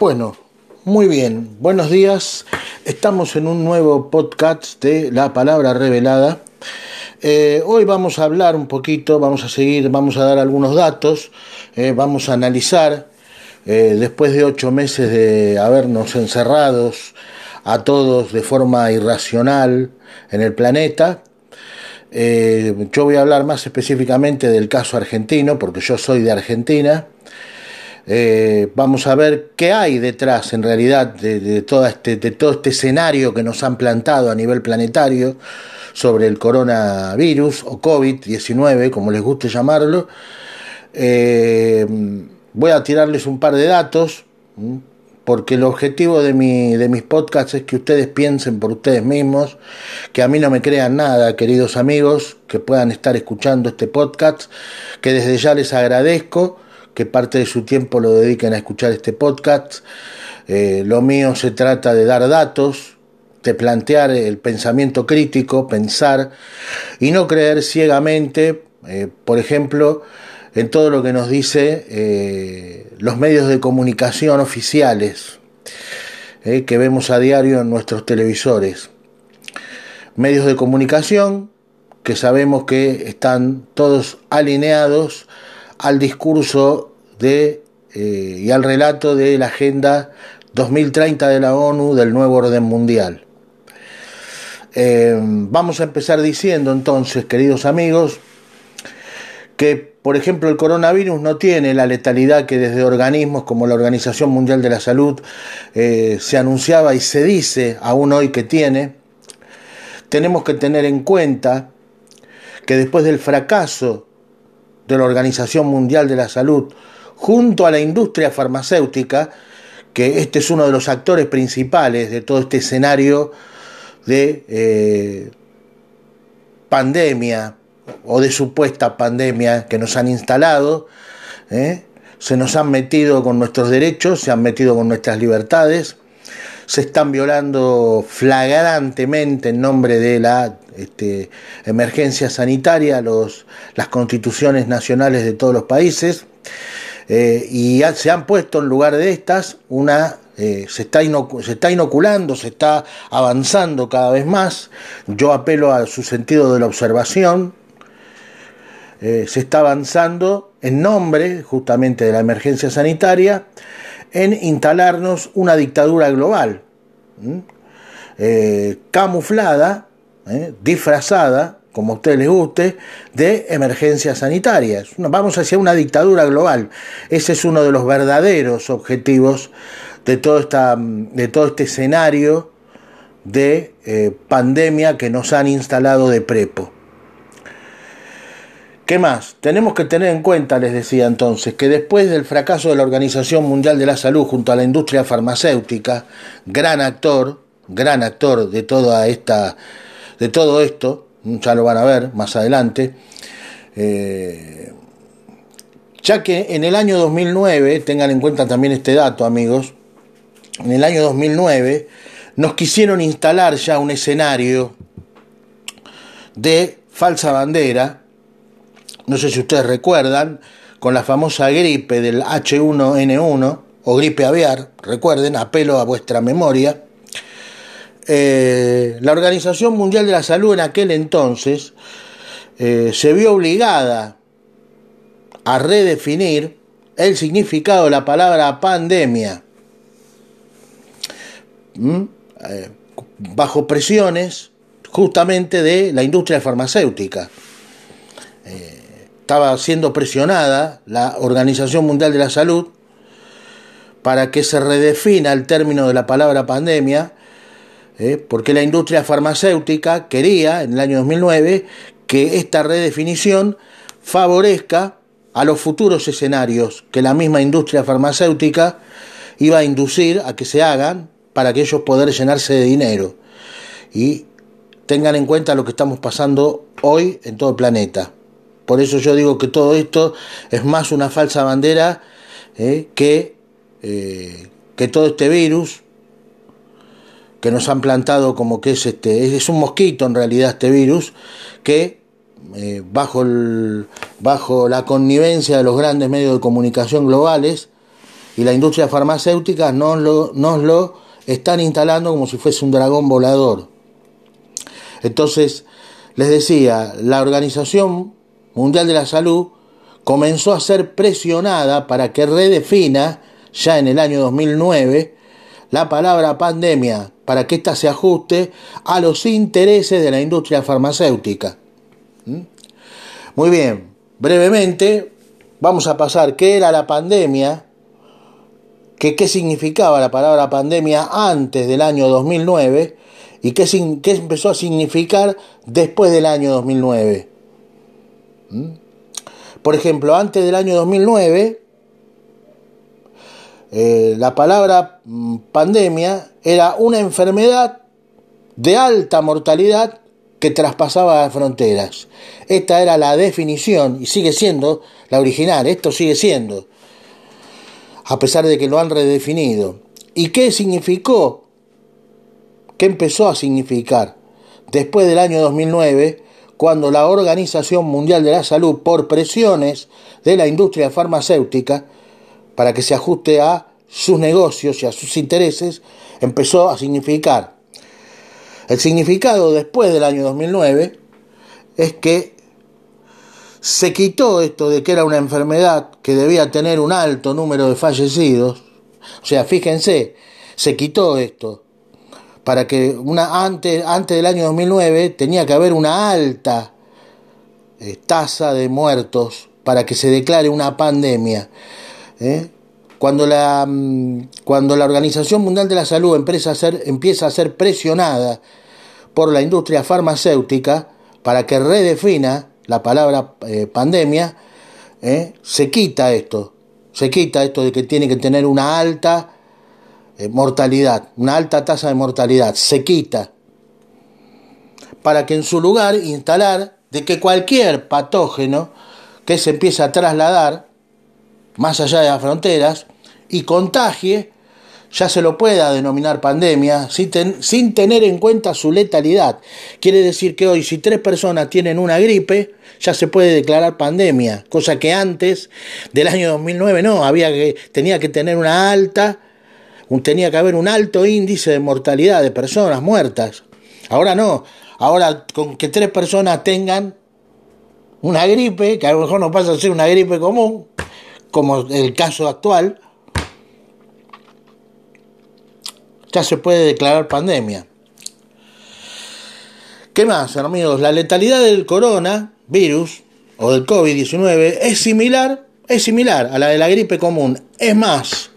Bueno, muy bien, buenos días. Estamos en un nuevo podcast de La Palabra Revelada. Eh, hoy vamos a hablar un poquito, vamos a seguir, vamos a dar algunos datos, eh, vamos a analizar, eh, después de ocho meses de habernos encerrados a todos de forma irracional en el planeta, yo voy a hablar más específicamente del caso argentino, porque yo soy de Argentina. Eh, vamos a ver qué hay detrás en realidad de, todo este, de todo este escenario que nos han plantado a nivel planetario sobre el coronavirus o COVID-19, como les guste llamarlo. Eh, voy a tirarles un par de datos, porque el objetivo de, mi, de mis podcasts es que ustedes piensen por ustedes mismos, que a mí no me crean nada, queridos amigos, que puedan estar escuchando este podcast, que desde ya les agradezco que parte de su tiempo lo dediquen a escuchar este podcast. Eh, lo mío se trata de dar datos, de plantear el pensamiento crítico, pensar y no creer ciegamente, eh, por ejemplo, en todo lo que nos dice eh, los medios de comunicación oficiales que vemos a diario en nuestros televisores. Medios de comunicación que sabemos que están todos alineados al discurso de, eh, y al relato de la Agenda 2030 de la ONU del nuevo orden mundial. Eh, vamos a empezar diciendo entonces, queridos amigos, que por ejemplo el coronavirus no tiene la letalidad que desde organismos como la Organización Mundial de la Salud eh, se anunciaba y se dice aún hoy que tiene. Tenemos que tener en cuenta que después del fracaso de la Organización Mundial de la Salud, junto a la industria farmacéutica, que este es uno de los actores principales de todo este escenario de eh, pandemia o de supuesta pandemia que nos han instalado, ¿eh? se nos han metido con nuestros derechos, se han metido con nuestras libertades, se están violando flagrantemente en nombre de la este, emergencia sanitaria los, las constituciones nacionales de todos los países eh, y se han puesto en lugar de estas una eh, se, está se está inoculando, se está avanzando cada vez más. Yo apelo a su sentido de la observación. Eh, se está avanzando en nombre justamente de la emergencia sanitaria en instalarnos una dictadura global, camuflada, disfrazada, como a ustedes les guste, de emergencias sanitarias. Vamos hacia una dictadura global. Ese es uno de los verdaderos objetivos de todo, esta, de todo este escenario de eh, pandemia que nos han instalado de prepo. ¿Qué más? Tenemos que tener en cuenta, les decía entonces, que después del fracaso de la Organización Mundial de la Salud junto a la industria farmacéutica, gran actor, gran actor de toda esta, de todo esto, ya lo van a ver más adelante, eh, ya que en el año 2009, tengan en cuenta también este dato, amigos, en el año 2009 nos quisieron instalar ya un escenario de falsa bandera no sé si ustedes recuerdan, con la famosa gripe del H1N1 o gripe aviar, recuerden, apelo a vuestra memoria, eh, la Organización Mundial de la Salud en aquel entonces eh, se vio obligada a redefinir el significado de la palabra pandemia eh, bajo presiones justamente de la industria farmacéutica. Estaba siendo presionada la Organización Mundial de la Salud para que se redefina el término de la palabra pandemia, ¿eh? porque la industria farmacéutica quería, en el año 2009, que esta redefinición favorezca a los futuros escenarios que la misma industria farmacéutica iba a inducir a que se hagan para que ellos puedan llenarse de dinero. Y tengan en cuenta lo que estamos pasando hoy en todo el planeta. Por eso yo digo que todo esto es más una falsa bandera eh, que, eh, que todo este virus que nos han plantado como que es este es un mosquito en realidad este virus que eh, bajo el, bajo la connivencia de los grandes medios de comunicación globales y la industria farmacéutica nos lo, nos lo están instalando como si fuese un dragón volador. Entonces, les decía, la Organización Mundial de la Salud comenzó a ser presionada para que redefina, ya en el año 2009, la palabra pandemia, para que ésta se ajuste a los intereses de la industria farmacéutica. ¿Mm? Muy bien, brevemente vamos a pasar qué era la pandemia, qué significaba la palabra pandemia antes del año 2009 y qué, qué empezó a significar después del año 2009. ¿Mm? Por ejemplo, antes del año 2009, eh, la palabra mm, pandemia era una enfermedad de alta mortalidad que traspasaba las fronteras. Esta era la definición y sigue siendo la original, esto sigue siendo, a pesar de que lo han redefinido. ¿Y qué significó? ¿Qué empezó a significar? Después del año 2009, cuando la Organización Mundial de la Salud, por presiones de la industria farmacéutica, para que se ajuste a sus negocios y a sus intereses, empezó a significar. El significado después del año 2009 es que se quitó esto de que era una enfermedad que debía tener un alto número de fallecidos. O sea, fíjense, se quitó esto para que una, antes, antes del año 2009 tenía que haber una alta eh, tasa de muertos para que se declare una pandemia. ¿Eh? Cuando, la, mm, cuando la Organización Mundial de la Salud empieza a, ser, empieza a ser presionada por la industria farmacéutica para que redefina la palabra eh, pandemia, se quita esto, se quita esto de que tiene que tener una alta eh, mortalidad, una alta tasa de mortalidad, se quita, para que en su lugar instalar de que cualquier patógeno que se empiece a trasladar más allá de las fronteras y contagie, ya se lo pueda denominar pandemia sin, sin, tener en cuenta su letalidad. Quiere decir que hoy si tres personas tienen una gripe, ya se puede declarar pandemia, cosa que antes del año 2009 no, había que, tenía que tener una alta tenía que haber un alto índice de mortalidad de personas muertas. Ahora no, ahora con que tres personas tengan una gripe, que a lo mejor no pasa a ser una gripe común, como el caso actual, ya se puede declarar pandemia. ¿Qué más, amigos? La letalidad del coronavirus o del COVID-19 es similar, es similar a la de la gripe común. Es más,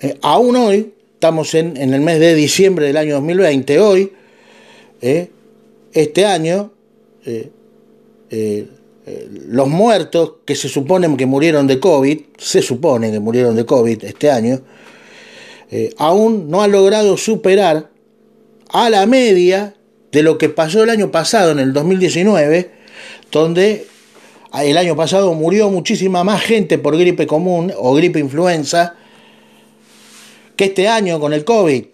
eh, aún hoy, estamos en, el mes de diciembre del año 2020, hoy, eh, este año, eh, los muertos que se suponen que murieron de COVID, se supone que murieron de COVID este año, aún no han logrado superar a la media de lo que pasó el año pasado, en el 2019, donde el año pasado murió muchísima más gente por gripe común o gripe influenza que este año con el COVID.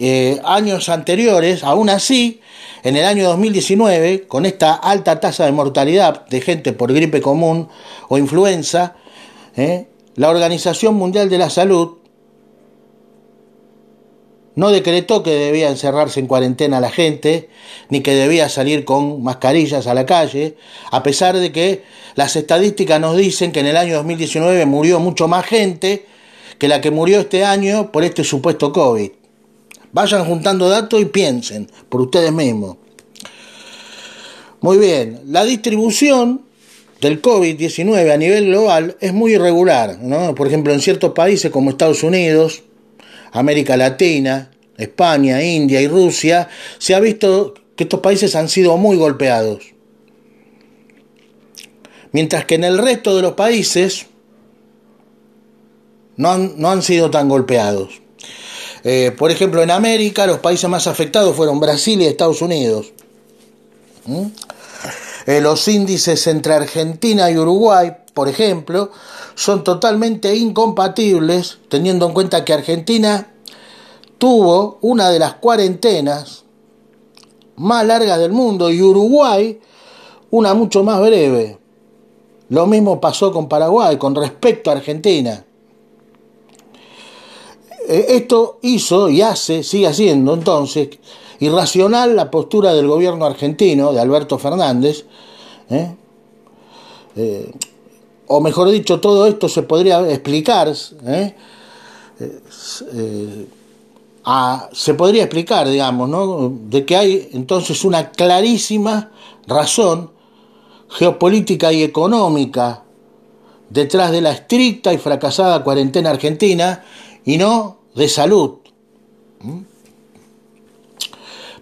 Eh, años anteriores, aún así, en el año 2019, con esta alta tasa de mortalidad de gente por gripe común o influenza, eh, la Organización Mundial de la Salud no decretó que debía encerrarse en cuarentena la gente, ni que debía salir con mascarillas a la calle, a pesar de que las estadísticas nos dicen que en el año 2019 murió mucho más gente que la que murió este año por este supuesto COVID. Vayan juntando datos y piensen por ustedes mismos. Muy bien, la distribución del COVID-19 a nivel global es muy irregular. ¿no? Por ejemplo, en ciertos países como Estados Unidos, América Latina, España, India y Rusia, se ha visto que estos países han sido muy golpeados. Mientras que en el resto de los países, no han, sido tan golpeados. Eh, por ejemplo, en América los países más afectados fueron Brasil y Estados Unidos. ¿Mm? Eh, los índices entre Argentina y Uruguay, por ejemplo, son totalmente incompatibles, teniendo en cuenta que Argentina tuvo una de las cuarentenas más largas del mundo y Uruguay una mucho más breve. Lo mismo pasó con Paraguay con respecto a Argentina. Eh, esto hizo y hace, sigue haciendo entonces, irracional la postura del gobierno argentino, de Alberto Fernández, ¿eh? Eh, o mejor dicho, todo esto se podría explicar, se podría explicar, digamos, ¿no? de que hay entonces una clarísima razón geopolítica y económica detrás de la estricta y fracasada cuarentena argentina y no de salud.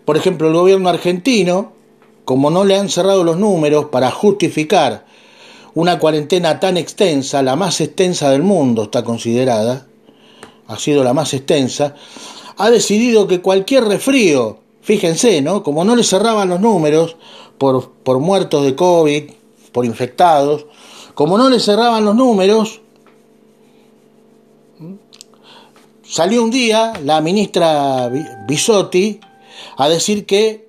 Por ejemplo, el gobierno argentino, como no le han cerrado los números para justificar una cuarentena tan extensa, la más extensa del mundo está considerada, ha sido la más extensa, ha decidido que cualquier resfrío, fíjense, ¿no? Como no le cerraban los números por, por muertos de COVID, por infectados, como no le cerraban los números, salió un día la ministra Bisotti a decir que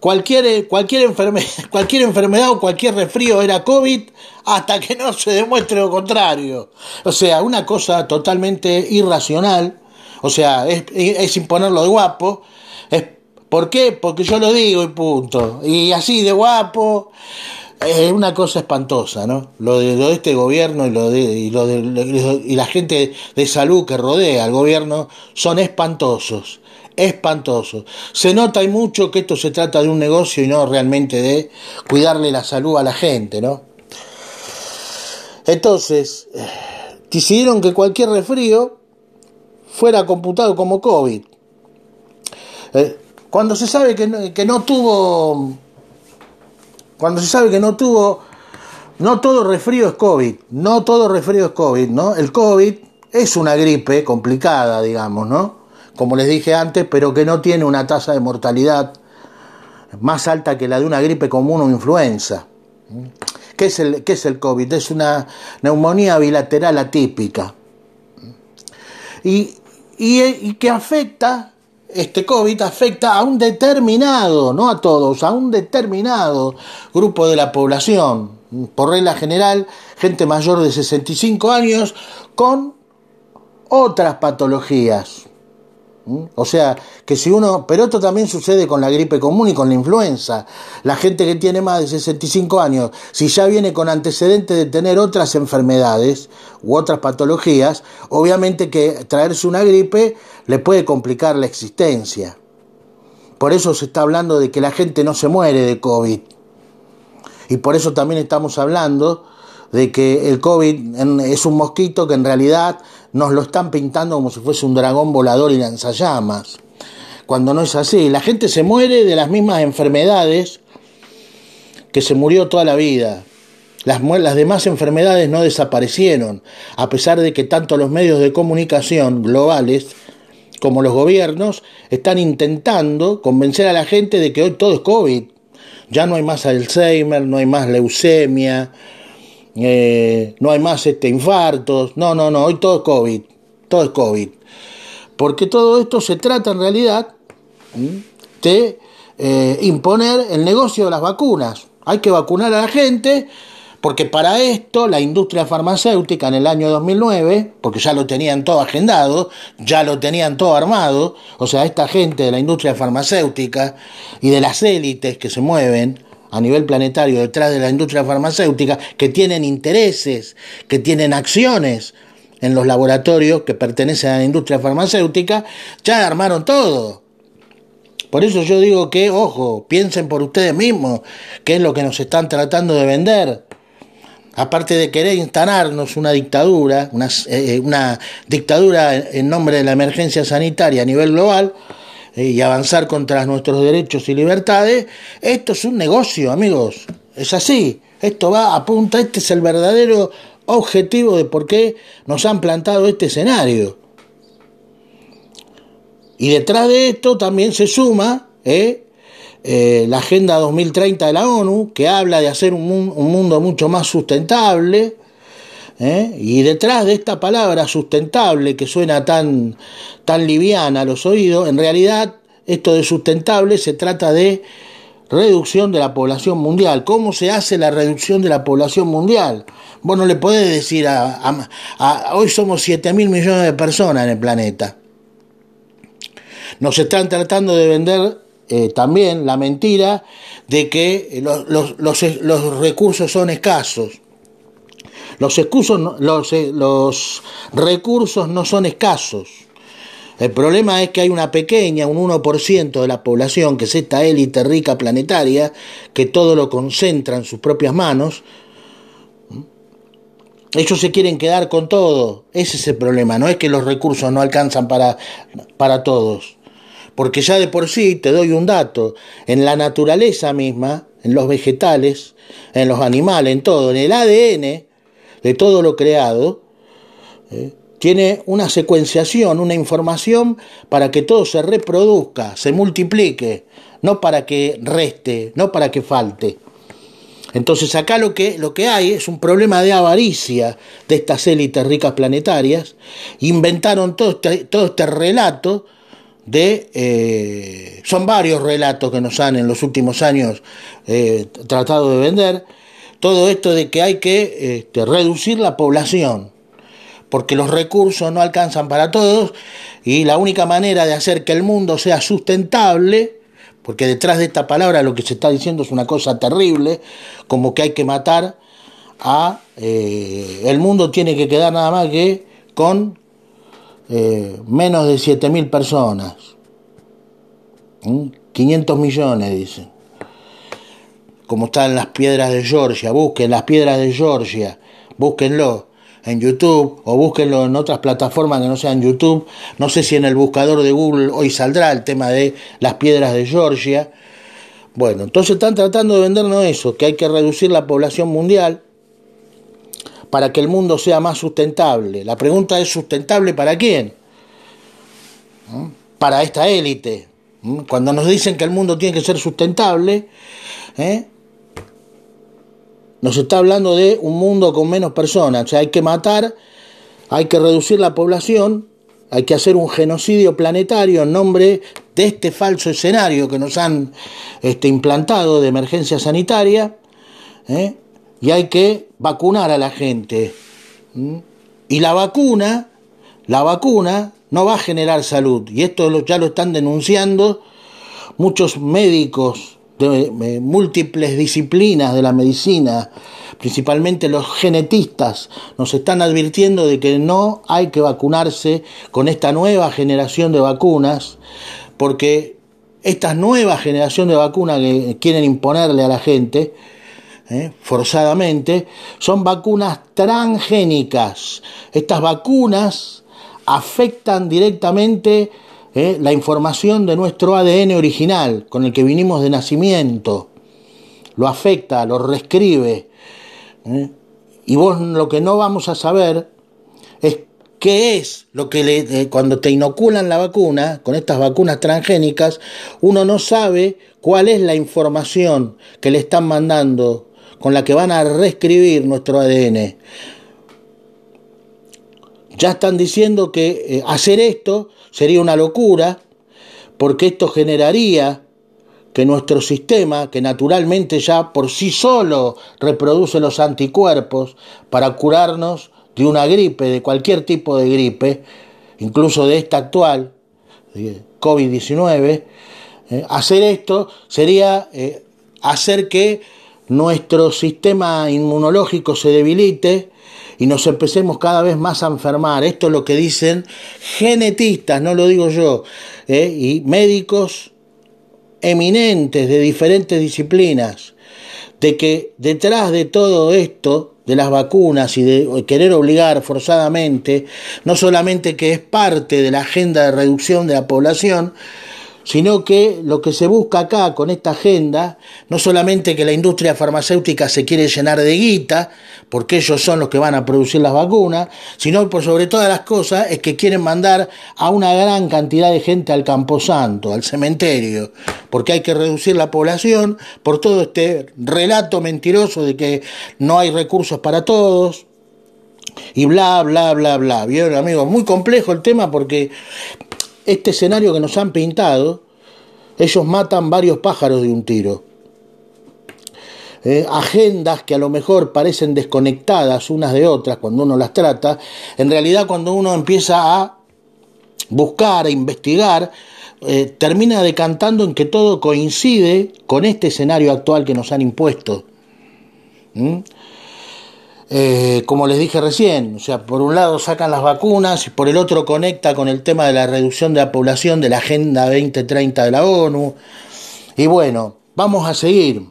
cualquier, cualquier, enfermedad, cualquier enfermedad o cualquier resfrío era COVID hasta que no se demuestre lo contrario. O sea, una cosa totalmente irracional, o sea, es, es imponerlo de guapo. ¿Por qué? Porque yo lo digo y punto. Y así de guapo es una cosa espantosa, ¿no? Lo de, este gobierno y lo de, y la gente de salud que rodea al gobierno son espantosos, espantosos. Se nota y mucho que esto se trata de un negocio y no realmente de cuidarle la salud a la gente, ¿no? Entonces, decidieron que cualquier resfrío fuera computado como COVID. Eh, cuando se sabe que que no tuvo cuando se sabe que no tuvo, no todo resfrío es COVID, no todo resfrío es COVID, ¿no? El COVID es una gripe complicada, digamos, ¿no? Como les dije antes, pero que no tiene una tasa de mortalidad más alta que la de una gripe común o influenza. ¿Qué es el, es el COVID? Es una neumonía bilateral atípica. Y, y, y que afecta este COVID afecta a un determinado, no a todos, a un determinado grupo de la población, por regla general, gente mayor de 65 años con otras patologías. ¿Mm? O sea, que si uno, pero esto también sucede con la gripe común y con la influenza. La gente que tiene más de 65 años, si ya viene con antecedentes de tener otras enfermedades u otras patologías, obviamente que traerse una gripe le puede complicar la existencia. Por eso se está hablando de que la gente no se muere de COVID. Y por eso también estamos hablando de que el COVID es un mosquito que en realidad nos lo están pintando como si fuese un dragón volador y lanzallamas, cuando no es así. La gente se muere de las mismas enfermedades que se murió toda la vida. Las, demás enfermedades no desaparecieron, a pesar de que tanto los medios de comunicación globales como los gobiernos están intentando convencer a la gente de que hoy todo es COVID. Ya no hay más Alzheimer, no hay más leucemia, eh, no hay más este, infartos, no, no, no, hoy todo es COVID, todo es COVID. Porque todo esto se trata en realidad de eh, imponer el negocio de las vacunas. Hay que vacunar a la gente porque para esto la industria farmacéutica en el año 2009, porque ya lo tenían todo agendado, ya lo tenían todo armado, o sea, esta gente de la industria farmacéutica y de las élites que se mueven, a nivel planetario detrás de la industria farmacéutica que tienen intereses, que tienen acciones en los laboratorios que pertenecen a la industria farmacéutica, ya armaron todo. Por eso yo digo que, ojo, piensen por ustedes mismos qué es lo que nos están tratando de vender. Aparte de querer instalarnos una dictadura, una, eh, una dictadura en nombre de la emergencia sanitaria a nivel global, eh, y avanzar contra nuestros derechos y libertades, esto es un negocio, amigos. Es así. Esto va a punta, este es el verdadero objetivo de por qué nos han plantado este escenario. Y detrás de esto también se suma eh, eh, la Agenda 2030 de la ONU, que habla de hacer un, un mundo mucho más sustentable, ¿eh? Y detrás de esta palabra sustentable que suena tan, tan liviana a los oídos, en realidad esto de sustentable se trata de reducción de la población mundial. ¿Cómo se hace la reducción de la población mundial? Vos no le podés decir a, hoy somos 7 mil millones de personas en el planeta. nos están tratando de vender eh, también la mentira de que los, los, los, recursos son escasos. Eh, los recursos no son escasos. El problema es que hay una pequeña, un 1% de la población, que es esta élite rica planetaria, que todo lo concentra en sus propias manos. Ellos se quieren quedar con todo. Ese es el problema. No es que los recursos no alcanzan para, para todos. Porque ya de por sí, te doy un dato, en la naturaleza misma, en los vegetales, en los animales, en todo, en el ADN de todo lo creado, ¿eh? tiene una secuenciación, una información para que todo se reproduzca, se multiplique, no para que reste, no para que falte. Entonces acá lo que, lo que hay es un problema de avaricia de estas élites ricas planetarias. Inventaron todo este, todo este relato de... Eh, son varios relatos que nos han en los últimos años eh, tratado de vender. Todo esto de que hay que este, reducir la población porque los recursos no alcanzan para todos y la única manera de hacer que el mundo sea sustentable, porque detrás de esta palabra lo que se está diciendo es una cosa terrible, como que hay que matar a... Eh, el mundo tiene que quedar nada más que con eh, menos de 7.000 personas. 500 ¿Mm? millones, dicen. Como están las piedras de Georgia, busquen las piedras de Georgia, búsquenlo en YouTube o búsquenlo en otras plataformas que no sean YouTube. No sé si en el buscador de Google hoy saldrá el tema de las piedras de Georgia. Bueno, entonces están tratando de vendernos eso, que hay que reducir la población mundial para que el mundo sea más sustentable. La pregunta es, ¿sustentable para quién? ¿Mm? Para esta élite. ¿Mm? Cuando nos dicen que el mundo tiene que ser sustentable, ¿eh? Nos está hablando de un mundo con menos personas. O sea, hay que matar, hay que reducir la población, hay que hacer un genocidio planetario en nombre de este falso escenario que nos han este, implantado de emergencia sanitaria. ¿eh? Y hay que vacunar a la gente. Y la vacuna, la vacuna no va a generar salud. Y esto ya lo están denunciando muchos médicos de múltiples disciplinas de la medicina, principalmente los genetistas, nos están advirtiendo de que no hay que vacunarse con esta nueva generación de vacunas, porque esta nueva generación de vacunas que quieren imponerle a la gente, eh, forzadamente, son vacunas transgénicas. Estas vacunas afectan directamente ¿eh? la información de nuestro ADN original, con el que vinimos de nacimiento, lo afecta, lo reescribe. ¿eh? Y vos lo que no vamos a saber es qué es lo que le, eh, cuando te inoculan la vacuna, con estas vacunas transgénicas, uno no sabe cuál es la información que le están mandando, con la que van a reescribir nuestro ADN. Ya están diciendo que hacer esto Sería una locura porque esto generaría que nuestro sistema, que naturalmente ya por sí solo reproduce los anticuerpos para curarnos de una gripe, de cualquier tipo de gripe, incluso de esta actual, COVID-19, eh, hacer esto sería eh, hacer que nuestro sistema inmunológico se debilite y nos empecemos cada vez más a enfermar. Esto es lo que dicen genetistas, no lo digo yo, ¿eh? y médicos eminentes de diferentes disciplinas, de que detrás de todo esto, de las vacunas y de querer obligar forzadamente, no solamente que es parte de la agenda de reducción de la población, sino que lo que se busca acá con esta agenda, no solamente que la industria farmacéutica se quiere llenar de guita, porque ellos son los que van a producir las vacunas, sino por sobre todas las cosas es que quieren mandar a una gran cantidad de gente al camposanto, al cementerio, porque hay que reducir la población por todo este relato mentiroso de que no hay recursos para todos, y bla, bla, bla, bla. Vieron, amigos, muy complejo el tema porque este escenario que nos han pintado, ellos matan varios pájaros de un tiro. Eh, agendas que a lo mejor parecen desconectadas unas de otras cuando uno las trata, en realidad cuando uno empieza a buscar, a investigar, eh, termina decantando en que todo coincide con este escenario actual que nos han impuesto. ¿Mm? Eh, como les dije recién, o sea, por un lado sacan las vacunas y por el otro conecta con el tema de la reducción de la población de la Agenda 2030 de la ONU. Y bueno, vamos a seguir.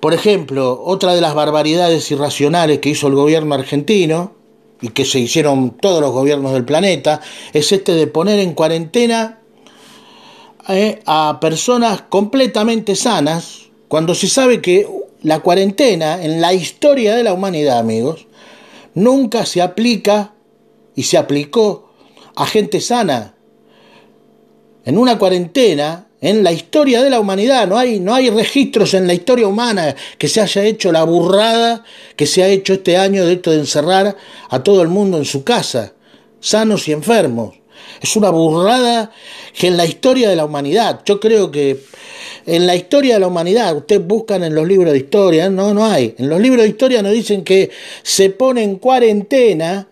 Por ejemplo, otra de las barbaridades irracionales que hizo el gobierno argentino y que se hicieron todos los gobiernos del planeta es este de poner en cuarentena eh, a personas completamente sanas cuando se sabe que la cuarentena en la historia de la humanidad, amigos, nunca se aplica y se aplicó a gente sana. En una cuarentena, en la historia de la humanidad, no hay, no hay registros en la historia humana que se haya hecho la burrada que se ha hecho este año de esto de encerrar a todo el mundo en su casa, sanos y enfermos. Es una burrada que en la historia de la humanidad, yo creo que en la historia de la humanidad, ustedes buscan en los libros de historia, no, no hay. En los libros de historia nos dicen que se pone en cuarentena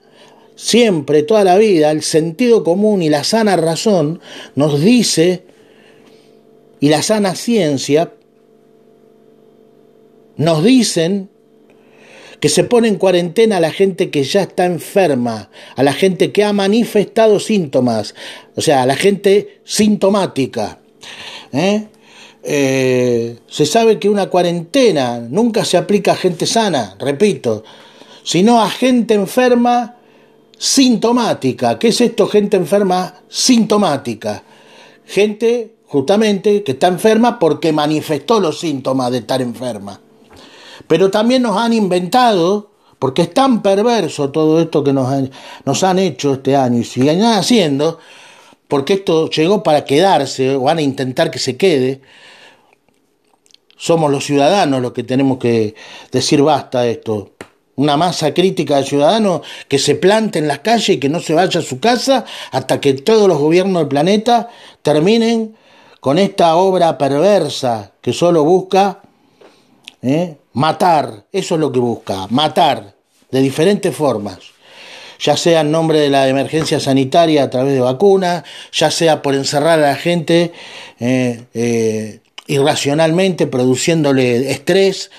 siempre, toda la vida, el sentido común y la sana razón nos dice, y la sana ciencia, nos dicen que se pone en cuarentena a la gente que ya está enferma, a la gente que ha manifestado síntomas, o sea, a la gente sintomática. ¿eh? Eh, se sabe que una cuarentena nunca se aplica a gente sana, repito, sino a gente enferma sintomática. ¿Qué es esto, gente enferma sintomática? Gente justamente que está enferma porque manifestó los síntomas de estar enferma. Pero también nos han inventado, porque es tan perverso todo esto que nos han, hecho este año y siguen haciendo, porque esto llegó para quedarse, o van a intentar que se quede, somos los ciudadanos los que tenemos que decir basta a esto. Una masa crítica de ciudadanos que se plante en las calles y que no se vaya a su casa hasta que todos los gobiernos del planeta terminen con esta obra perversa que solo busca ¿eh? matar. Eso es lo que busca, matar de diferentes formas ya sea en nombre de la emergencia sanitaria a través de vacunas, ya sea por encerrar a la gente eh, eh, irracionalmente, produciéndole estrés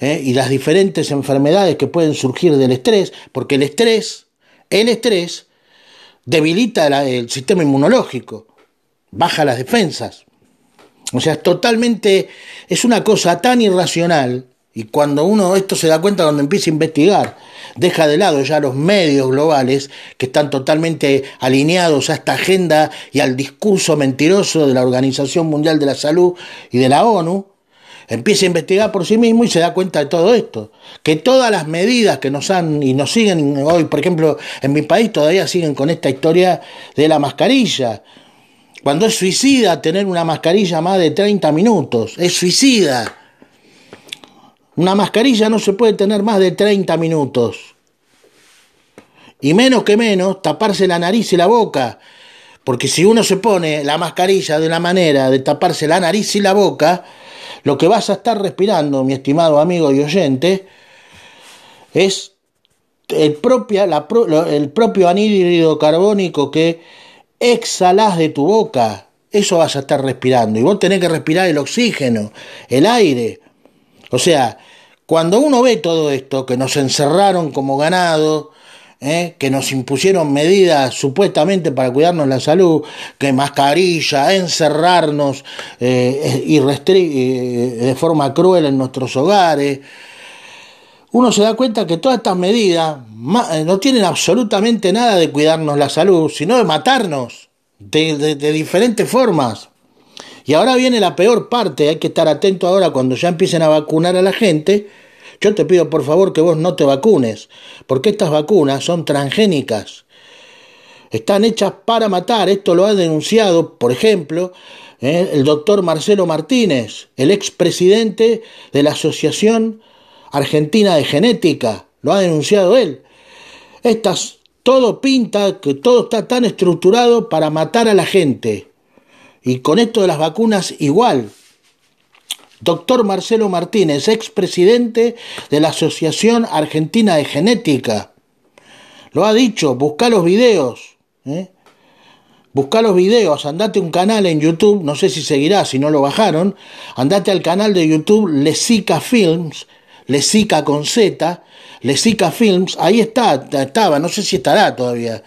¿eh? y las diferentes enfermedades que pueden surgir del estrés, porque el estrés, el estrés debilita el sistema inmunológico, baja las defensas. O sea, es totalmente, es una cosa tan irracional y cuando uno esto se da cuenta cuando empieza a investigar, deja de lado ya los medios globales que están totalmente alineados a esta agenda y al discurso mentiroso de la Organización Mundial de la Salud y de la ONU, empieza a investigar por sí mismo y se da cuenta de todo esto. Que todas las medidas que nos han y nos siguen hoy, por ejemplo, en mi país todavía siguen con esta historia de la mascarilla. Cuando es suicida tener una mascarilla más de 30 minutos, es suicida. Una mascarilla no se puede tener más de 30 minutos. Y menos que menos, taparse la nariz y la boca. Porque si uno se pone la mascarilla de una manera de taparse la nariz y la boca, lo que vas a estar respirando, mi estimado amigo y oyente, es el, propia, la, el propio anhídrido carbónico que exhalas de tu boca. Eso vas a estar respirando. Y vos tenés que respirar el oxígeno, el aire. O sea, cuando uno ve todo esto, que nos encerraron como ganado, ¿eh? que nos impusieron medidas supuestamente para cuidarnos la salud, que mascarilla, encerrarnos eh, y eh, de forma cruel en nuestros hogares, uno se da cuenta que todas estas medidas no tienen absolutamente nada de cuidarnos la salud, sino de matarnos de diferentes formas. Y ahora viene la peor parte, hay que estar atento ahora cuando ya empiecen a vacunar a la gente. Yo te pido por favor que vos no te vacunes, porque estas vacunas son transgénicas. Están hechas para matar, esto lo ha denunciado, por ejemplo, eh, el doctor Marcelo Martínez, el expresidente de la Asociación Argentina de Genética, lo ha denunciado él. Estas, todo pinta, que todo está tan estructurado para matar a la gente. Y con esto de las vacunas igual. Doctor Marcelo Martínez, expresidente de la Asociación Argentina de Genética. Lo ha dicho, busca los videos. ¿eh? Busca los videos, andate un canal en YouTube, no sé si seguirá, si no lo bajaron, andate al canal de YouTube Lesica Films, Lesica con Z, Lesica Films, ahí está, estaba, no sé si estará todavía,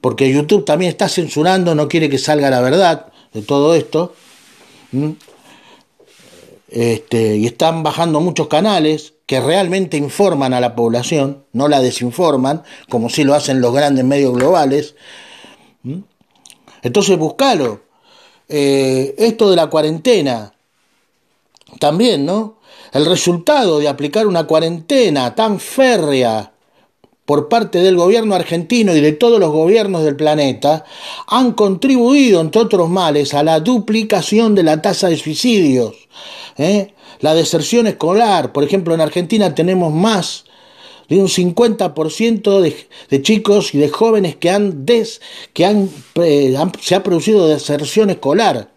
porque YouTube también está censurando, no quiere que salga la verdad de todo esto. Este, y están bajando muchos canales que realmente informan a la población, no la desinforman, como si lo hacen los grandes medios globales. Entonces buscalo. Eh, esto de la cuarentena, también, ¿no? El resultado de aplicar una cuarentena tan férrea por parte del gobierno argentino y de todos los gobiernos del planeta han contribuido, entre otros males, a la duplicación de la tasa de suicidios. ¿eh? La deserción escolar, por ejemplo, en Argentina tenemos más de un 50% de, de, chicos y de jóvenes que han, des, que eh, han, se ha producido deserción escolar.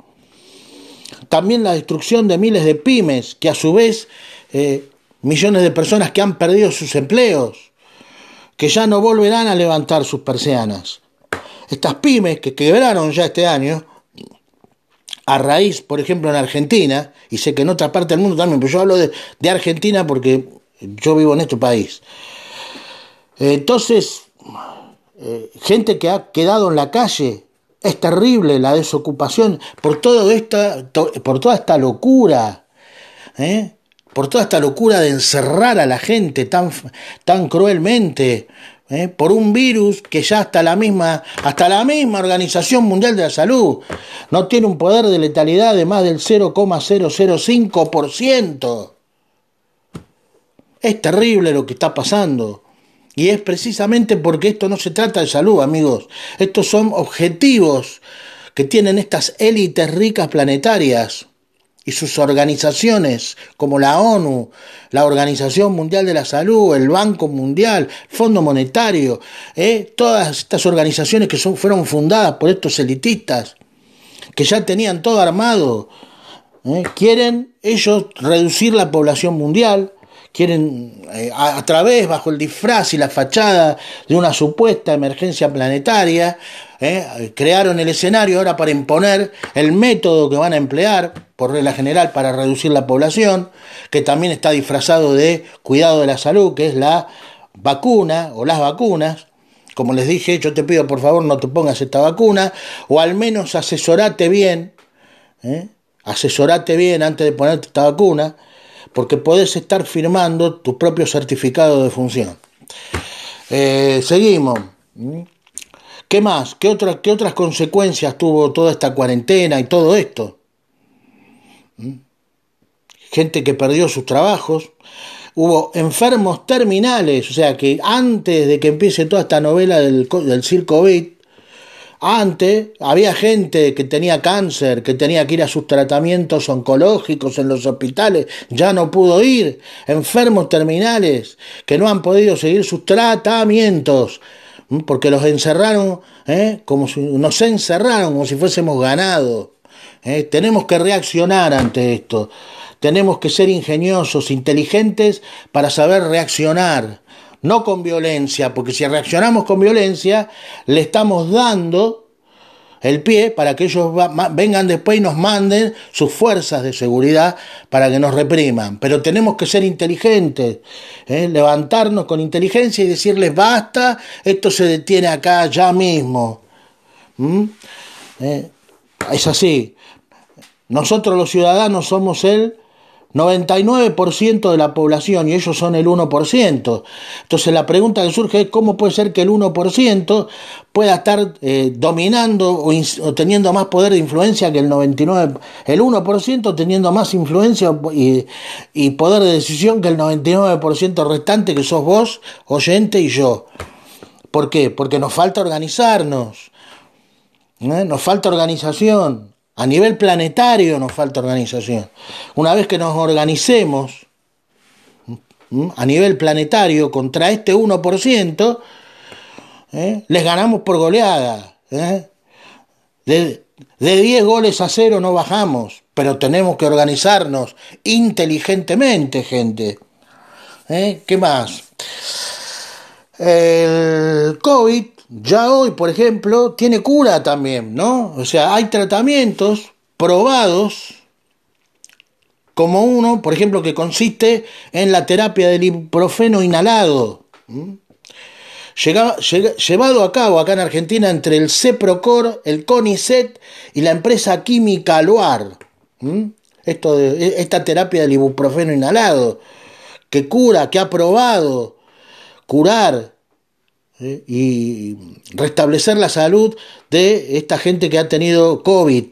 También la destrucción de miles de pymes, que a su vez eh, millones de personas que han perdido sus empleos, que ya no volverán a levantar sus persianas. Estas pymes que quebraron ya este año, a raíz, por ejemplo, en Argentina, y sé que en otra parte del mundo también, pero yo hablo de, Argentina porque yo vivo en este país. Entonces, eh, gente que ha quedado en la calle, es terrible la desocupación por, todo esta, por toda esta locura, ¿eh? Por toda esta locura de encerrar a la gente tan, tan cruelmente, ¿eh? por un virus que ya hasta la misma, hasta la misma Organización Mundial de la Salud no tiene un poder de letalidad de más del 0,005%. Es terrible lo que está pasando. Y es precisamente porque esto no se trata de salud, amigos. Estos son objetivos que tienen estas élites ricas planetarias y sus organizaciones como la ONU, la Organización Mundial de la Salud, el Banco Mundial, el Fondo Monetario, ¿eh? todas estas organizaciones que fueron fundadas por estos elitistas, que ya tenían todo armado, ¿eh? quieren ellos reducir la población mundial, quieren eh, a, través, bajo el disfraz y la fachada de una supuesta emergencia planetaria, crearon el escenario ahora para imponer el método que van a emplear, por regla general, para reducir la población, que también está disfrazado de cuidado de la salud, que es la vacuna o las vacunas. Como les dije, yo te pido por favor no te pongas esta vacuna, o al menos asesorate bien, ¿eh? asesorate bien antes de ponerte esta vacuna, porque podés estar firmando tu propio certificado de función. Eh, seguimos. ¿Qué más? ¿Qué, ¿Qué otras consecuencias tuvo toda esta cuarentena y todo esto? Gente que perdió sus trabajos. Hubo enfermos terminales, o sea que antes de que empiece toda esta novela del, circo beat, antes había gente que tenía cáncer, que tenía que ir a sus tratamientos oncológicos en los hospitales, ya no pudo ir, enfermos terminales que no han podido seguir sus tratamientos porque los encerraron, ¿eh? como si nos encerraron como si fuésemos ganado. ¿Eh? Tenemos que reaccionar ante esto. Tenemos que ser ingeniosos, inteligentes para saber reaccionar no con violencia, porque si reaccionamos con violencia, le estamos dando el pie para que ellos vengan después y nos manden sus fuerzas de seguridad para que nos repriman. Pero tenemos que ser inteligentes, ¿eh? levantarnos con inteligencia y decirles basta, esto se detiene acá ya mismo. ¿Eh? Es así. Nosotros los ciudadanos somos el 99% de la población y ellos son el 1%. Entonces la pregunta que surge es cómo puede ser que el 1% pueda estar eh, dominando o, teniendo más poder de influencia que el 99%, el 1% teniendo más influencia y, poder de decisión que el 99% restante que sos vos, oyente y yo. ¿Por qué? Porque nos falta organizarnos, ¿eh? nos falta organización. A nivel planetario nos falta organización. Una vez que nos organicemos a nivel planetario contra este 1%, ¿eh? les ganamos por goleada. ¿eh? De, 10 goles a cero no bajamos, pero tenemos que organizarnos inteligentemente, gente. ¿Eh? ¿Qué más? El COVID ya hoy, por ejemplo, tiene cura también, ¿no? O sea, hay tratamientos probados como uno, por ejemplo, que consiste en la terapia del ibuprofeno inhalado, llevado a cabo acá en Argentina entre el CEPROCOR, el CONICET y la empresa química. Esto de, esta terapia del ibuprofeno inhalado, que cura, que ha probado curar ¿eh? y restablecer la salud de esta gente que ha tenido COVID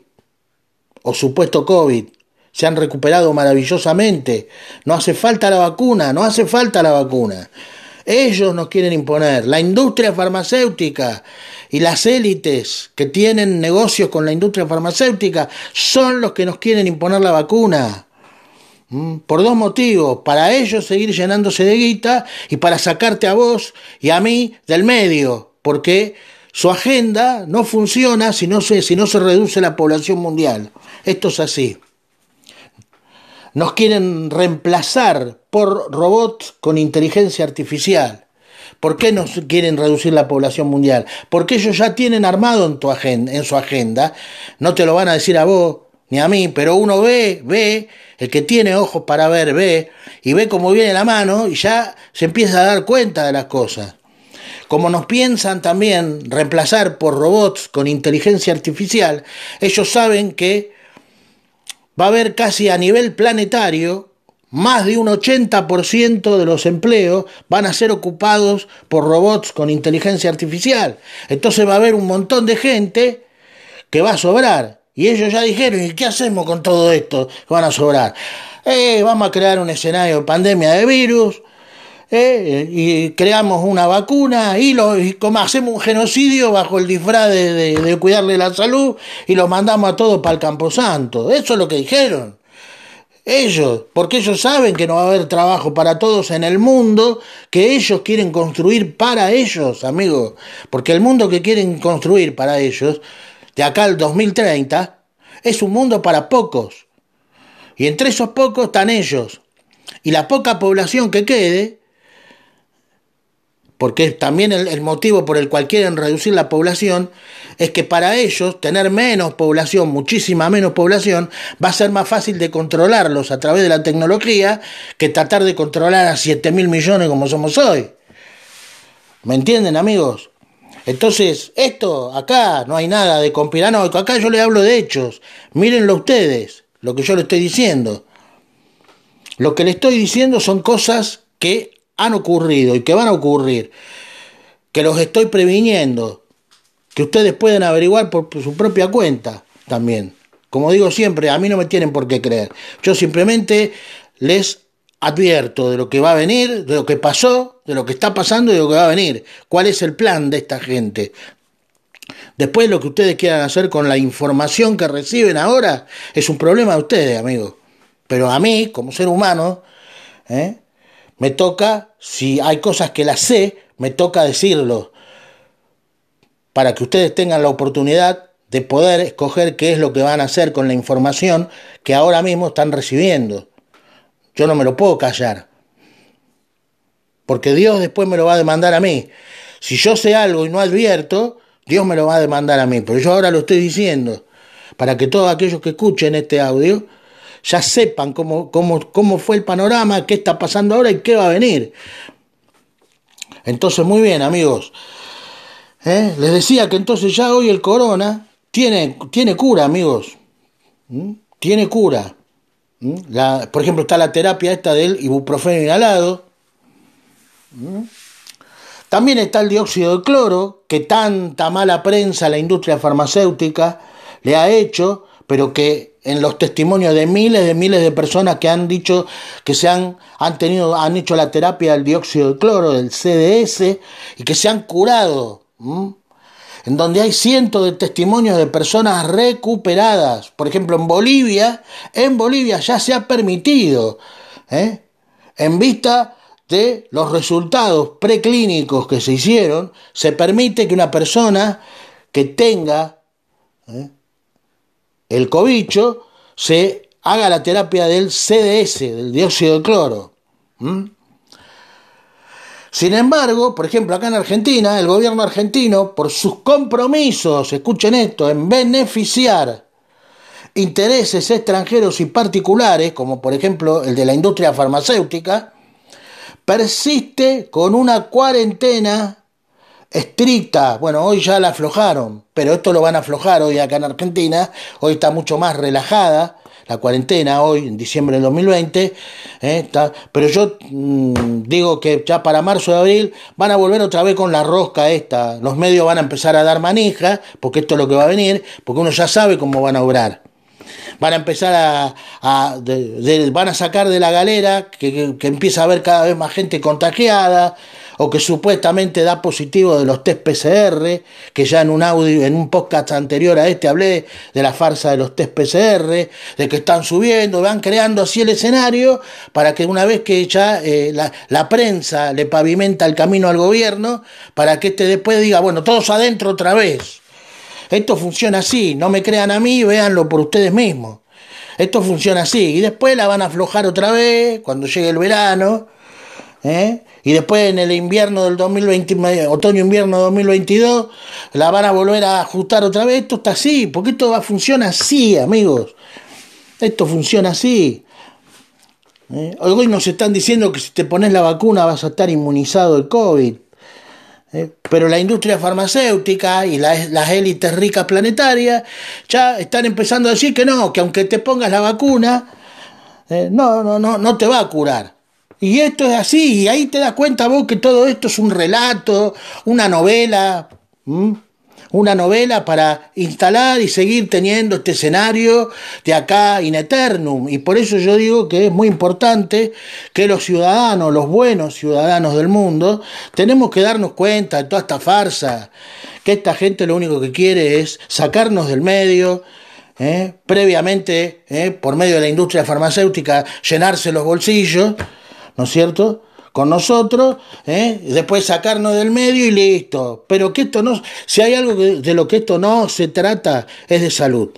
o supuesto COVID. Se han recuperado maravillosamente. No hace falta la vacuna, no hace falta la vacuna. Ellos nos quieren imponer, la industria farmacéutica y las élites que tienen negocios con la industria farmacéutica son los que nos quieren imponer la vacuna. ¿Mm? Por dos motivos, para ellos seguir llenándose de guita y para sacarte a vos y a mí del medio, porque su agenda no funciona si no se, si no se reduce la población mundial. Esto es así. Nos quieren reemplazar por robots con inteligencia artificial. ¿Por qué nos quieren reducir la población mundial? Porque ellos ya tienen armado en su agenda. No te lo van a decir a vos ni a mí, pero uno ve, ve, el que tiene ojos para ver, ve, y ve cómo viene la mano y ya se empieza a dar cuenta de las cosas. Como nos piensan también reemplazar por robots con inteligencia artificial, ellos saben que va a haber casi a nivel planetario más de un 80% de los empleos van a ser ocupados por robots con inteligencia artificial. Entonces va a haber un montón de gente que va a sobrar. Y ellos ya dijeron, ¿y qué hacemos con todo esto van a sobrar? Eh, vamos a crear un escenario de pandemia de virus, eh, y creamos una vacuna y, lo, como hacemos un genocidio bajo el disfraz de, cuidarle la salud y los mandamos a todos para el Camposanto. Eso es lo que dijeron. Ellos, porque ellos saben que no va a haber trabajo para todos en el mundo que ellos quieren construir para ellos, amigos. Porque el mundo que quieren construir para ellos, de acá al 2030, es un mundo para pocos. Y entre esos pocos están ellos. Y la poca población que quede porque también el, motivo por el cual quieren reducir la población es que para ellos tener menos población, muchísima menos población, va a ser más fácil de controlarlos a través de la tecnología que tratar de controlar a 7 mil millones como somos hoy. ¿Me entienden amigos? Entonces, esto acá no hay nada de conspiranoico, acá yo le hablo de hechos, mírenlo ustedes, lo que yo le estoy diciendo. Lo que le estoy diciendo son cosas que han ocurrido y que van a ocurrir, que los estoy previniendo, que ustedes pueden averiguar por, su propia cuenta también. Como digo siempre, a mí no me tienen por qué creer. Yo simplemente les advierto de lo que va a venir, de lo que pasó, de lo que está pasando y de lo que va a venir. ¿Cuál es el plan de esta gente? Después lo que ustedes quieran hacer con la información que reciben ahora es un problema de ustedes, amigos. Pero a mí, como ser humano, ¿eh? me toca, si hay cosas que las sé, me toca decirlo, para que ustedes tengan la oportunidad de poder escoger qué es lo que van a hacer con la información que ahora mismo están recibiendo. Yo no me lo puedo callar, porque Dios después me lo va a demandar a mí. Si yo sé algo y no advierto, Dios me lo va a demandar a mí, pero yo ahora lo estoy diciendo, para que todos aquellos que escuchen este audio ya sepan cómo, cómo, cómo fue el panorama, qué está pasando ahora y qué va a venir. Entonces, muy bien, amigos. ¿Eh? Les decía que entonces ya hoy el corona tiene, tiene cura, amigos. ¿Mm? Tiene cura. ¿Mm? La, por ejemplo, está la terapia esta del ibuprofeno inhalado. ¿Mm? También está el dióxido de cloro, que tanta mala prensa la industria farmacéutica le ha hecho, pero que en los testimonios de miles de miles de personas que han dicho que se han, han tenido, han hecho la terapia del dióxido de cloro, del CDS, y que se han curado. En donde hay cientos de testimonios de personas recuperadas. Por ejemplo, en Bolivia, en Bolivia ya se ha permitido, ¿eh? en vista de los resultados preclínicos que se hicieron, se permite que una persona que tenga ¿eh? el cobicho, se haga la terapia del CDS, del dióxido de cloro. Sin embargo, por ejemplo, acá en Argentina, el gobierno argentino, por sus compromisos, escuchen esto, en beneficiar intereses extranjeros y particulares, como por ejemplo el de la industria farmacéutica, persiste con una cuarentena estricta. Bueno, hoy ya la aflojaron, pero esto lo van a aflojar hoy acá en Argentina. Hoy está mucho más relajada la cuarentena, hoy en diciembre del 2020. ¿eh? pero yo mm, digo que ya para marzo de abril van a volver otra vez con la rosca esta. Los medios van a empezar a dar manija, porque esto es lo que va a venir, porque uno ya sabe cómo van a obrar van a empezar a, van a sacar de la galera que, que, empieza a haber cada vez más gente contagiada o que supuestamente da positivo de los test PCR, que ya en un audio, en un podcast anterior a este hablé de la farsa de los test PCR, de que están subiendo, van creando así el escenario para que una vez que ya eh, la, la prensa le pavimenta el camino al gobierno, para que este después diga, bueno, todos adentro otra vez. Esto funciona así, no me crean a mí, véanlo por ustedes mismos. Esto funciona así. Y después la van a aflojar otra vez cuando llegue el verano. ¿eh? Y después en el invierno del 2020, otoño-invierno 2022, la van a volver a ajustar otra vez. Esto está así, porque esto va, funciona así, amigos. Esto funciona así. ¿Eh? Hoy nos están diciendo que si te pones la vacuna vas a estar inmunizado del COVID. ¿eh? pero la industria farmacéutica y las élites ricas planetarias ya están empezando a decir que no, que aunque te pongas la vacuna, ¿eh? no, no, no, no te va a curar. Y esto es así, y ahí te das cuenta vos que todo esto es un relato, una novela una novela para instalar y seguir teniendo este escenario de acá in eternum. Y por eso yo digo que es muy importante que los ciudadanos, los buenos ciudadanos del mundo, tenemos que darnos cuenta de toda esta farsa, que esta gente lo único que quiere es sacarnos del medio, ¿eh? previamente, ¿eh? por medio de la industria farmacéutica, llenarse los bolsillos, ¿no es cierto? con nosotros, ¿eh? después sacarnos del medio y listo. Pero que esto no, si hay algo de lo que esto no se trata, es de salud.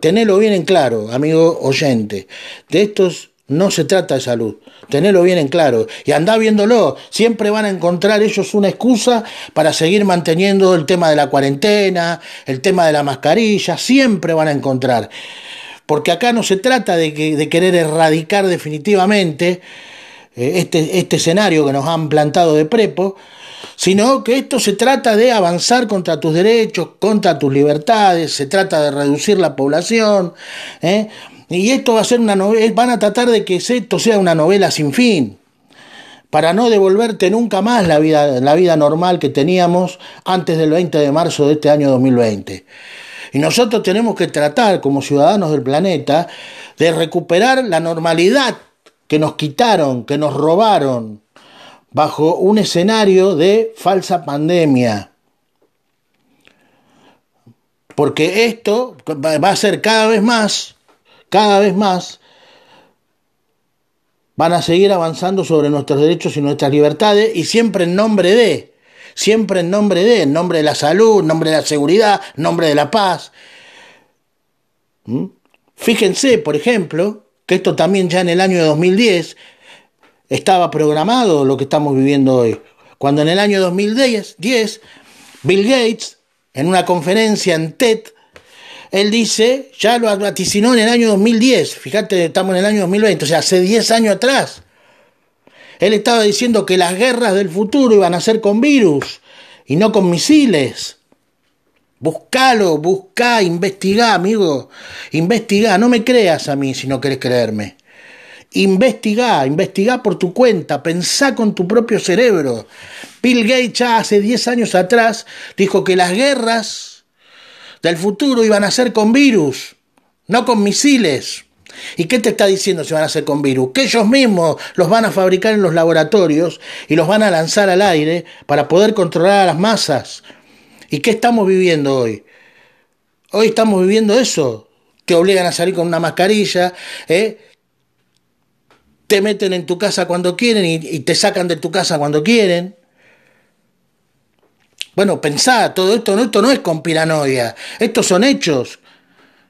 Tenelo bien en claro, amigo oyente. De estos no se trata de salud. Tenelo bien en claro. Y andá viéndolo. Siempre van a encontrar ellos una excusa para seguir manteniendo el tema de la cuarentena, el tema de la mascarilla. Siempre van a encontrar. Porque acá no se trata de, que, de querer erradicar definitivamente eh, este, este escenario que nos han plantado de prepo, sino que esto se trata de avanzar contra tus derechos, contra tus libertades, se trata de reducir la población, ¿eh? y esto va a ser una novela, van a tratar de que esto sea una novela sin fin, para no devolverte nunca más la vida, la vida normal que teníamos antes del 20 de marzo de este año 2020. Y nosotros tenemos que tratar como ciudadanos del planeta de recuperar la normalidad que nos quitaron, que nos robaron, bajo un escenario de falsa pandemia. Porque esto va a ser cada vez más, cada vez más, van a seguir avanzando sobre nuestros derechos y nuestras libertades y siempre en nombre de, siempre en nombre de, en nombre de la salud, en nombre de la seguridad, en nombre de la paz. ¿Mm? Fíjense, por ejemplo, que esto también ya en el año 2010 estaba programado lo que estamos viviendo hoy. Cuando en el año 2010 Bill Gates, en una conferencia en TED, él dice, ya lo vaticinó en el año 2010, fíjate, estamos en el año 2020, o sea, hace 10 años atrás. Él estaba diciendo que las guerras del futuro iban a ser con virus y no con misiles. Buscalo, buscá, investigá, amigo. Investigá, no me creas a mí si no querés creerme. Investigá, investigá por tu cuenta, pensá con tu propio cerebro. Bill Gates ya hace 10 años atrás dijo que las guerras del futuro iban a ser con virus, no con misiles. ¿Y qué te está diciendo si van a ser con virus? Que ellos mismos los van a fabricar en los laboratorios y los van a lanzar al aire para poder controlar a las masas, ¿Y qué estamos viviendo hoy? Hoy estamos viviendo eso. Te obligan a salir con una mascarilla, ¿eh? te meten en tu casa cuando quieren y, te sacan de tu casa cuando quieren. Bueno, pensá, todo esto esto no es conspiranoia, estos son hechos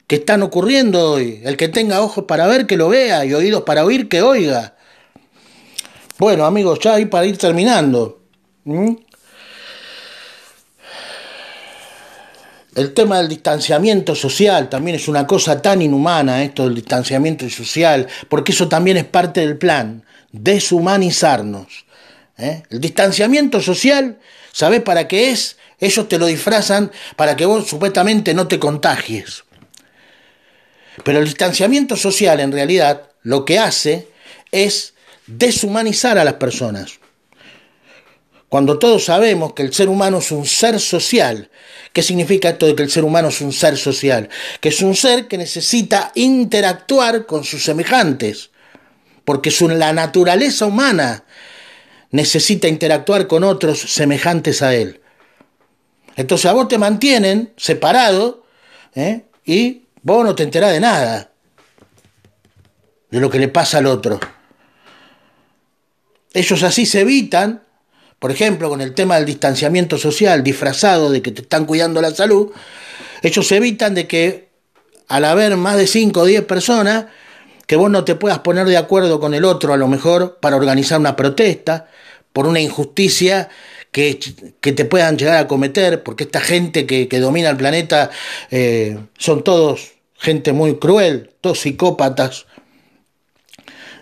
que están ocurriendo hoy. El que tenga ojos para ver, que lo vea, y oídos para oír, que oiga. Bueno, amigos, ya ahí para ir terminando. El tema del distanciamiento social también es una cosa tan inhumana, esto del distanciamiento social, porque eso también es parte del plan, deshumanizarnos. ¿eh? El distanciamiento social, ¿sabes para qué es? Ellos te lo disfrazan para que vos supuestamente no te contagies. Pero el distanciamiento social en realidad lo que hace es deshumanizar a las personas. Cuando todos sabemos que el ser humano es un ser social, ¿qué significa esto de que el ser humano es un ser social? Que es un ser que necesita interactuar con sus semejantes, porque la naturaleza humana necesita interactuar con otros semejantes a él. Entonces a vos te mantienen separado ¿eh? y vos no te enterás de nada de lo que le pasa al otro. Ellos así se evitan, por ejemplo, con el tema del distanciamiento social disfrazado de que te están cuidando la salud, ellos se evitan de que al haber más de 5 o 10 personas, que vos no te puedas poner de acuerdo con el otro a lo mejor para organizar una protesta por una injusticia que, que te puedan llegar a cometer, porque esta gente que, domina el planeta eh, son todos gente muy cruel, todos psicópatas,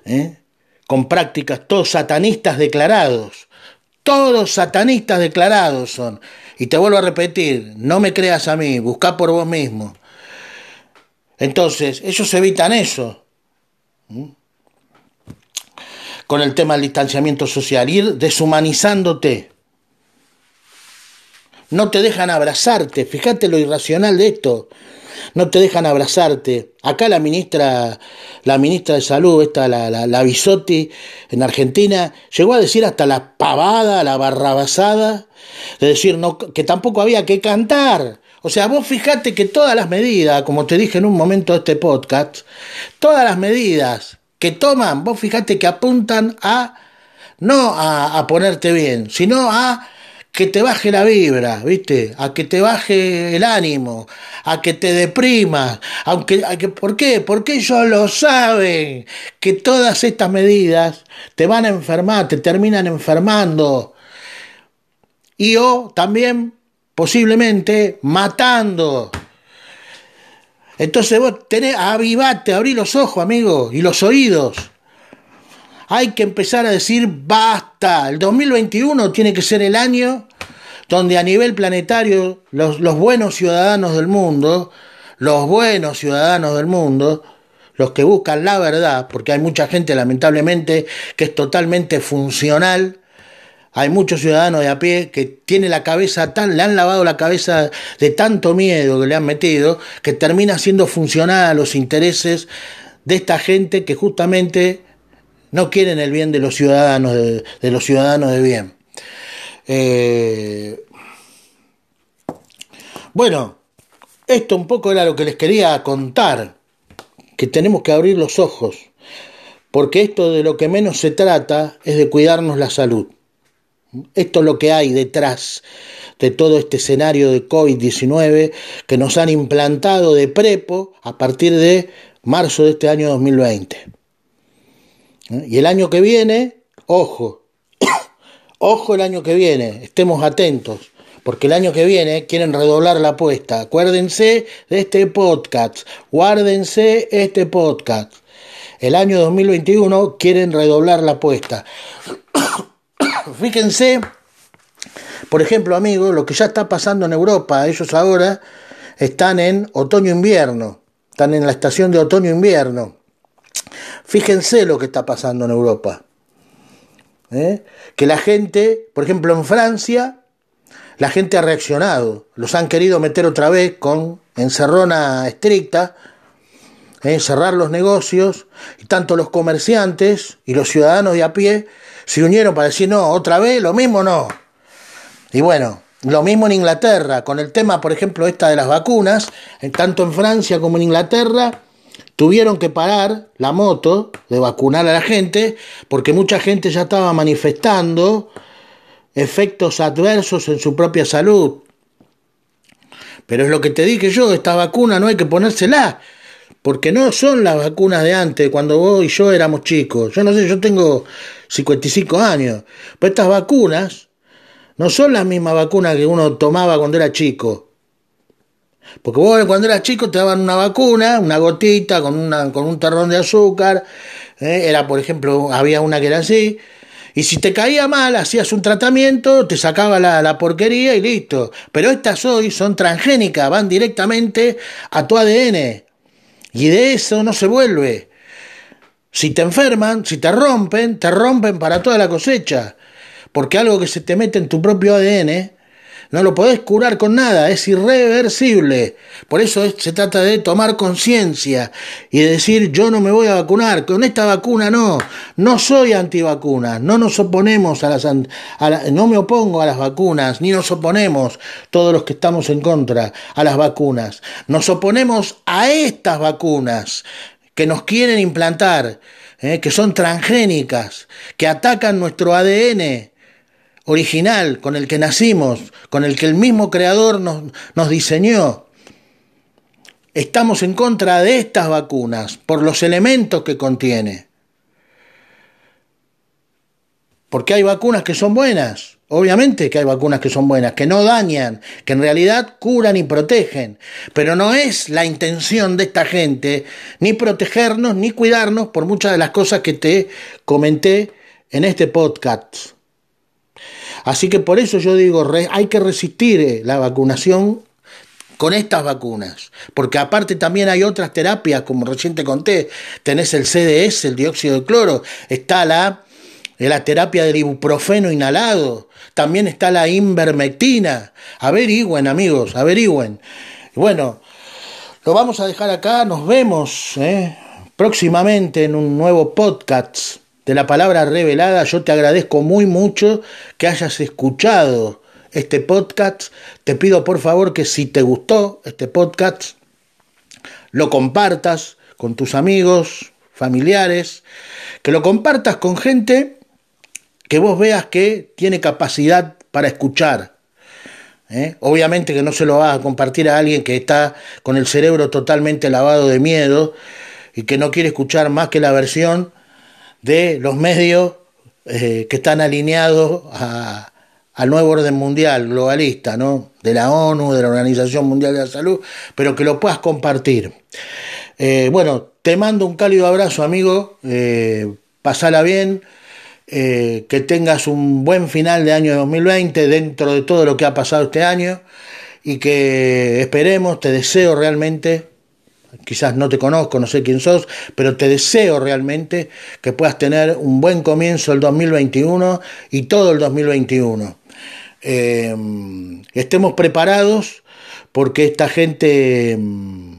¿eh? con prácticas, todos satanistas declarados, todos satanistas declarados son. Y te vuelvo a repetir, no me creas a mí, busca por vos mismo. Entonces, ellos evitan eso. Con el tema del distanciamiento social, ir deshumanizándote. No te dejan abrazarte, fíjate lo irracional de esto no te dejan abrazarte. Acá la ministra, la ministra de Salud, esta, la, la, Bisotti, en Argentina, llegó a decir hasta la pavada, la barrabasada, de decir no, que tampoco había que cantar. O sea, vos fijate que todas las medidas, como te dije en un momento de este podcast, todas las medidas que toman, vos fijate que apuntan a no a ponerte bien, sino a que te baje la vibra, ¿viste? A que te baje el ánimo, a que te deprimas, aunque, que, ¿por qué? Porque ellos lo saben, que todas estas medidas te van a enfermar, te terminan enfermando. Y o también, posiblemente, matando. Entonces vos tenés, avivate, abrí los ojos, amigo, y los oídos. Hay que empezar a decir basta. El 2021 tiene que ser el año donde a nivel planetario los, buenos ciudadanos del mundo, los buenos ciudadanos del mundo, los que buscan la verdad, porque hay mucha gente lamentablemente que es totalmente funcional, hay muchos ciudadanos de a pie que tiene la cabeza tan, le han lavado la cabeza de tanto miedo que le han metido, que termina siendo funcional a los intereses de esta gente que justamente no quieren el bien de los ciudadanos de, los ciudadanos de bien. Eh, bueno, esto un poco era lo que les quería contar, que tenemos que abrir los ojos, porque esto de lo que menos se trata es de cuidarnos la salud. Esto es lo que hay detrás de todo este escenario de COVID-19 que nos han implantado de prepo a partir de marzo de este año 2020. Y el año que viene, ojo, ojo el año que viene, estemos atentos, porque el año que viene quieren redoblar la apuesta. Acuérdense de este podcast, guárdense este podcast. El año 2021 quieren redoblar la apuesta. Fíjense, por ejemplo, amigos, lo que ya está pasando en Europa, ellos ahora están en otoño-invierno, están en la estación de otoño-invierno. Fíjense lo que está pasando en Europa. ¿eh? Que la gente, por ejemplo en Francia, la gente ha reaccionado. Los han querido meter otra vez con encerrona estricta, ¿eh? cerrar los negocios, y tanto los comerciantes y los ciudadanos de a pie se unieron para decir, no, otra vez, lo mismo no. Y bueno, lo mismo en Inglaterra, con el tema, por ejemplo, esta de las vacunas, tanto en Francia como en Inglaterra, tuvieron que parar la moto de vacunar a la gente porque mucha gente ya estaba manifestando efectos adversos en su propia salud. Pero es lo que te dije yo, esta vacuna no hay que ponérsela. porque no son las vacunas de antes, cuando vos y yo éramos chicos. Yo no sé, yo tengo 55 años, pero estas vacunas no son las mismas vacunas que uno tomaba cuando era chico. Porque vos cuando eras chico te daban una vacuna, una gotita con, una, con un terrón de azúcar, ¿eh? era por ejemplo, había una que era así, y si te caía mal, hacías un tratamiento, te sacaba la, la, porquería y listo. Pero estas hoy son transgénicas, van directamente a tu ADN. Y de eso no se vuelve. Si te enferman, si te rompen, te rompen para toda la cosecha. Porque algo que se te mete en tu propio ADN no lo podés curar con nada, es irreversible. Por eso se trata de tomar conciencia y de decir yo no me voy a vacunar, con esta vacuna no, no soy antivacuna, no nos oponemos a las, no me opongo a las vacunas, ni nos oponemos todos los que estamos en contra a las vacunas, nos oponemos a estas vacunas que nos quieren implantar, eh, que son transgénicas, que atacan nuestro ADN original, con el que nacimos, con el que el mismo creador nos, diseñó. Estamos en contra de estas vacunas por los elementos que contiene. Porque hay vacunas que son buenas, obviamente que hay vacunas que son buenas, que no dañan, que en realidad curan y protegen, pero no es la intención de esta gente ni protegernos ni cuidarnos por muchas de las cosas que te comenté en este podcast. Así que por eso yo digo, hay que resistir eh, la vacunación con estas vacunas, porque aparte también hay otras terapias, como recién te conté, tenés el CDS, el dióxido de cloro, está la, eh, la terapia del ibuprofeno inhalado, también está la invermectina, averigüen amigos, averigüen. Bueno, lo vamos a dejar acá, nos vemos eh, próximamente en un nuevo podcast de la palabra revelada, yo te agradezco muy mucho que hayas escuchado este podcast. Te pido por favor que si te gustó este podcast, lo compartas con tus amigos, familiares, que lo compartas con gente que vos veas que tiene capacidad para escuchar. ¿eh? Obviamente que no se lo vas a compartir a alguien que está con el cerebro totalmente lavado de miedo y que no quiere escuchar más que la versión de los medios eh, que están alineados al nuevo orden mundial globalista, ¿no? de la ONU, de la Organización Mundial de la Salud, pero que lo puedas compartir. Eh, bueno, te mando un cálido abrazo, amigo, eh, bien, que tengas un buen final de año 2020 dentro de todo lo que ha pasado este año y que esperemos, te deseo realmente quizás no te conozco, no sé quién sos, pero te deseo realmente que puedas tener un buen comienzo el 2021 y todo el 2021. Eh, estemos preparados porque esta gente mm,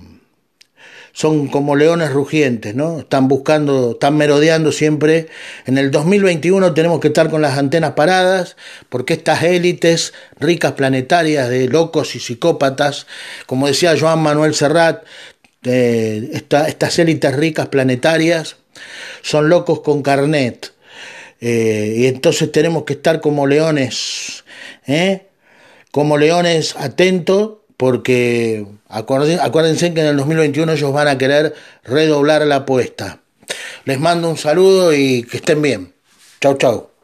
son como leones rugientes, ¿no? Están buscando, están merodeando siempre. En el 2021 tenemos que estar con las antenas paradas, porque estas élites ricas planetarias de locos y psicópatas, como decía Joan Manuel Serrat, estas élites ricas planetarias son locos con carnet. Eh, y entonces tenemos que estar como leones, ¿eh? como leones atentos, porque acuérdense que en el 2021 ellos van a querer redoblar la apuesta. Les mando un saludo y que estén bien. Chau, chau.